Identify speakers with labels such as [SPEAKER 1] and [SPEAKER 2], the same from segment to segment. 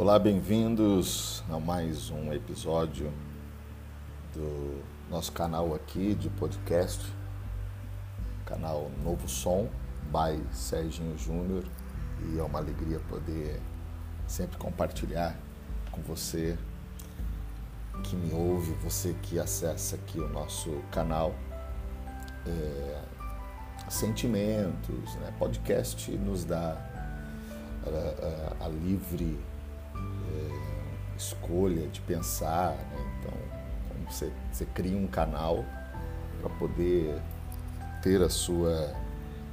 [SPEAKER 1] Olá, bem-vindos a mais um episódio do nosso canal aqui de podcast, canal Novo Som, by Serginho Júnior, e é uma alegria poder sempre compartilhar com você que me ouve, você que acessa aqui o nosso canal, é, sentimentos, né? podcast nos dá a, a, a livre é, escolha de pensar. Né? Então, você, você cria um canal para poder ter a sua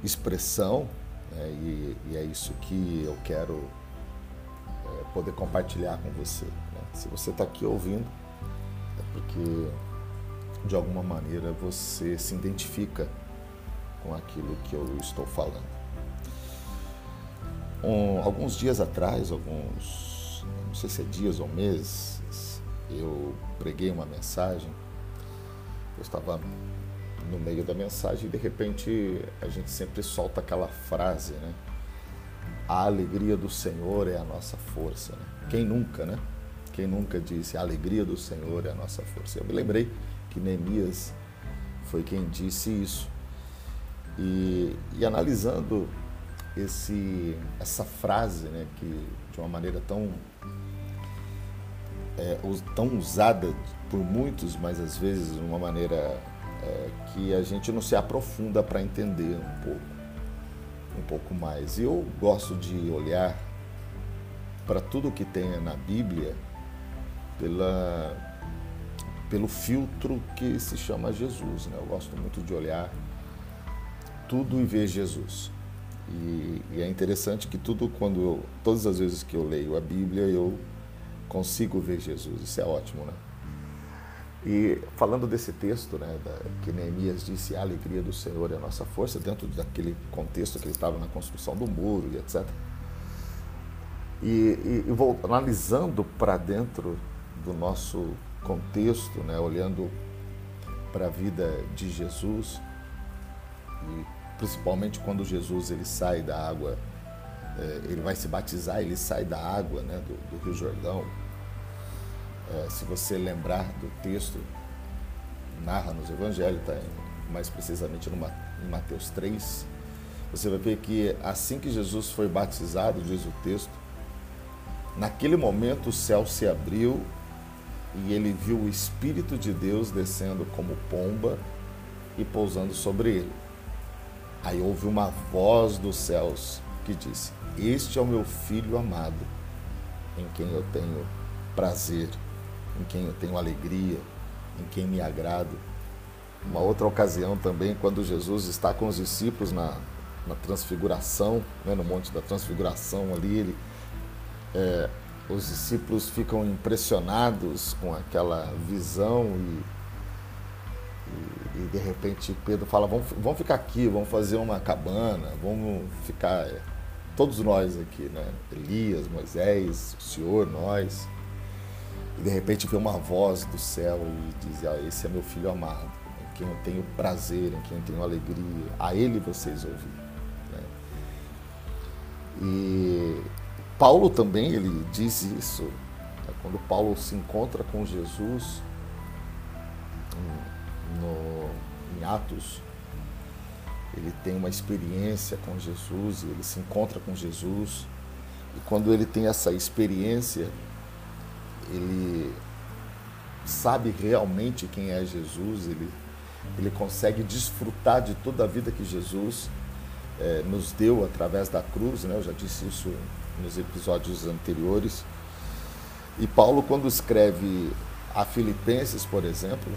[SPEAKER 1] expressão né? e, e, é isso que eu quero é, poder compartilhar com você. Né? Se você está aqui ouvindo, é porque de alguma maneira você se identifica com aquilo que eu estou falando. Um, alguns dias atrás, alguns, não sei se é dias ou meses, eu preguei uma mensagem. Eu estava no meio da mensagem e de repente a gente sempre solta aquela frase, né? A alegria do Senhor é a nossa força. Né? Quem nunca, né? Quem nunca disse a alegria do Senhor é a nossa força? Eu me lembrei que Neemias foi quem disse isso. E, e analisando esse, essa frase, né, que de uma maneira tão, é, tão usada por muitos, mas às vezes de uma maneira é, que a gente não se aprofunda para entender um pouco, um pouco mais. E eu gosto de olhar para tudo que tem na Bíblia pela, pelo filtro que se chama Jesus. Né? Eu gosto muito de olhar tudo e ver Jesus. E, e, é interessante que tudo quando eu, todas as vezes que eu leio a Bíblia eu consigo ver Jesus. Isso é ótimo, né? E falando desse texto, né, da, que Neemias disse, a alegria do Senhor é a nossa força, dentro daquele contexto que ele estava na construção do muro e etc. E, e, e vou analisando para dentro do nosso contexto, né, olhando para a vida de Jesus e principalmente quando Jesus ele sai da água, é, ele vai se batizar, ele sai da água né, do, do Rio Jordão. É, se você lembrar do texto, narra nos Evangelhos, tá, mais precisamente em Mateus 3, você vai ver que assim que Jesus foi batizado, diz o texto, naquele momento o céu se abriu e ele viu o Espírito de Deus descendo como pomba e pousando sobre ele. Aí houve uma voz dos céus que disse: Este é o meu filho amado, em quem eu tenho prazer, em quem eu tenho alegria, em quem me agrado. Uma outra ocasião também, quando Jesus está com os discípulos na, na transfiguração, né, no Monte da Transfiguração ali, ele, é, os discípulos ficam impressionados com aquela visão e e, de repente Pedro fala: vamos, vamos ficar aqui, vamos fazer uma cabana, vamos ficar é, todos nós aqui, né? Elias, Moisés, o Senhor, nós. E de repente vê uma voz do céu e diz: ah, Esse é meu filho amado, em quem eu tenho prazer, em quem eu tenho alegria. A ele vocês ouviram. Né? E Paulo também ele diz isso. Né? Quando Paulo se encontra com Jesus, Atos, ele tem uma experiência com Jesus, ele se encontra com Jesus, e quando ele tem essa experiência, ele sabe realmente quem é Jesus, ele, ele consegue desfrutar de toda a vida que Jesus é, nos deu através da cruz, né? eu já disse isso nos episódios anteriores. E Paulo, quando escreve a Filipenses, por exemplo,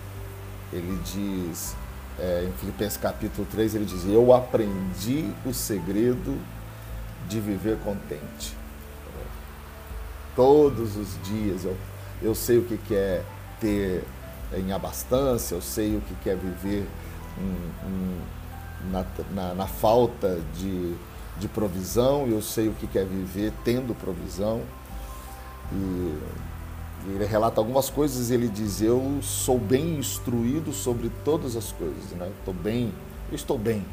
[SPEAKER 1] ele diz, é, em Filipenses capítulo 3, ele diz: Eu aprendi o segredo de viver contente. Todos os dias eu, eu sei o que é ter em abastança, eu sei o que é viver na, na, na, falta de, de provisão, eu sei o que é viver tendo provisão. E ele relata algumas coisas e ele diz: Eu sou bem instruído sobre todas as coisas, né? Estou bem, eu estou bem,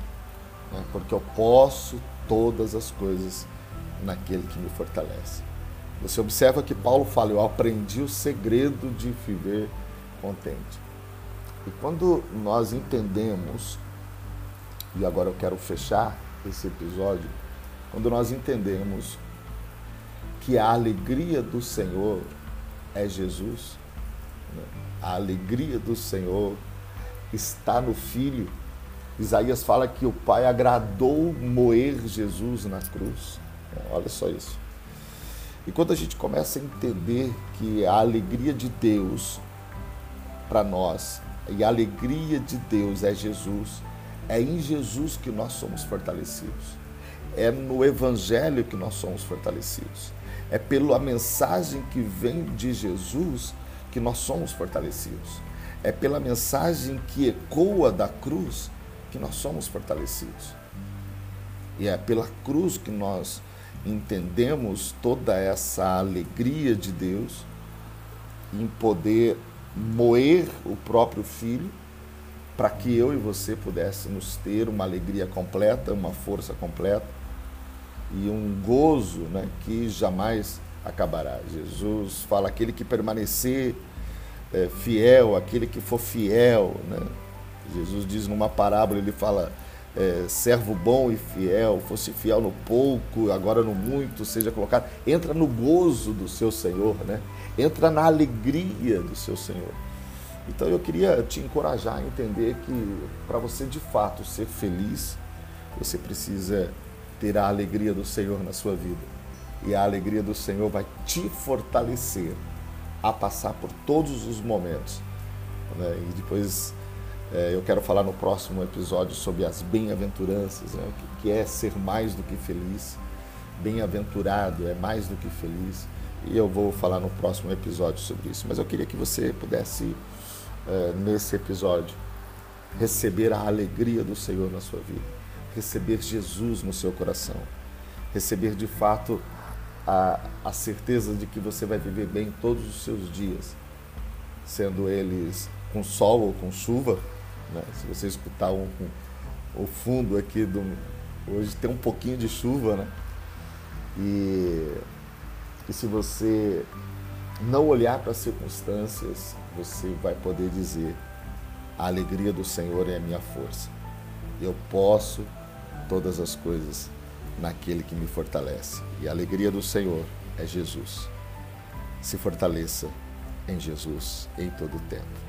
[SPEAKER 1] né? porque eu posso todas as coisas naquele que me fortalece. Você observa que Paulo fala: Eu aprendi o segredo de viver contente. E quando nós entendemos, e agora eu quero fechar esse episódio, quando nós entendemos que a alegria do Senhor é Jesus, né? a alegria do Senhor está no Filho. Isaías fala que o Pai agradou moer Jesus na cruz. Olha só isso. E quando a gente começa a entender que a alegria de Deus para nós e a alegria de Deus é Jesus, é em Jesus que nós somos fortalecidos. É no Evangelho que nós somos fortalecidos. É pela mensagem que vem de Jesus que nós somos fortalecidos. É pela mensagem que ecoa da cruz que nós somos fortalecidos. E é pela cruz que nós entendemos toda essa alegria de Deus em poder moer o próprio filho para que eu e você pudéssemos ter uma alegria completa, uma força completa e um gozo né, que jamais acabará. Jesus fala: aquele que permanecer é, fiel, aquele que for fiel. Né? Jesus diz numa parábola: ele fala é, servo bom e fiel, fosse fiel no pouco, agora no muito, seja colocado. Entra no gozo do seu Senhor, né? entra na alegria do seu Senhor. Então eu queria te encorajar a entender que para você de fato ser feliz, você precisa ter a alegria do Senhor na sua vida. E a alegria do Senhor vai te fortalecer a passar por todos os momentos. Né? E depois é, eu quero falar no próximo episódio sobre as bem-aventuranças, né? o que é ser mais do que feliz. Bem-aventurado é mais do que feliz. E eu vou falar no próximo episódio sobre isso. Mas eu queria que você pudesse, é, nesse episódio, receber a alegria do Senhor na sua vida, receber Jesus no seu coração, receber de fato a, a certeza de que você vai viver bem todos os seus dias, sendo eles com sol ou com chuva, né? Se você escutar um, um, o fundo aqui do. Hoje tem um pouquinho de chuva, né? E, e se você não olhar para as circunstâncias, você vai poder dizer: a alegria do Senhor é a minha força. Eu posso todas as coisas naquele que me fortalece. E a alegria do Senhor é Jesus. Se fortaleça em Jesus em todo o tempo.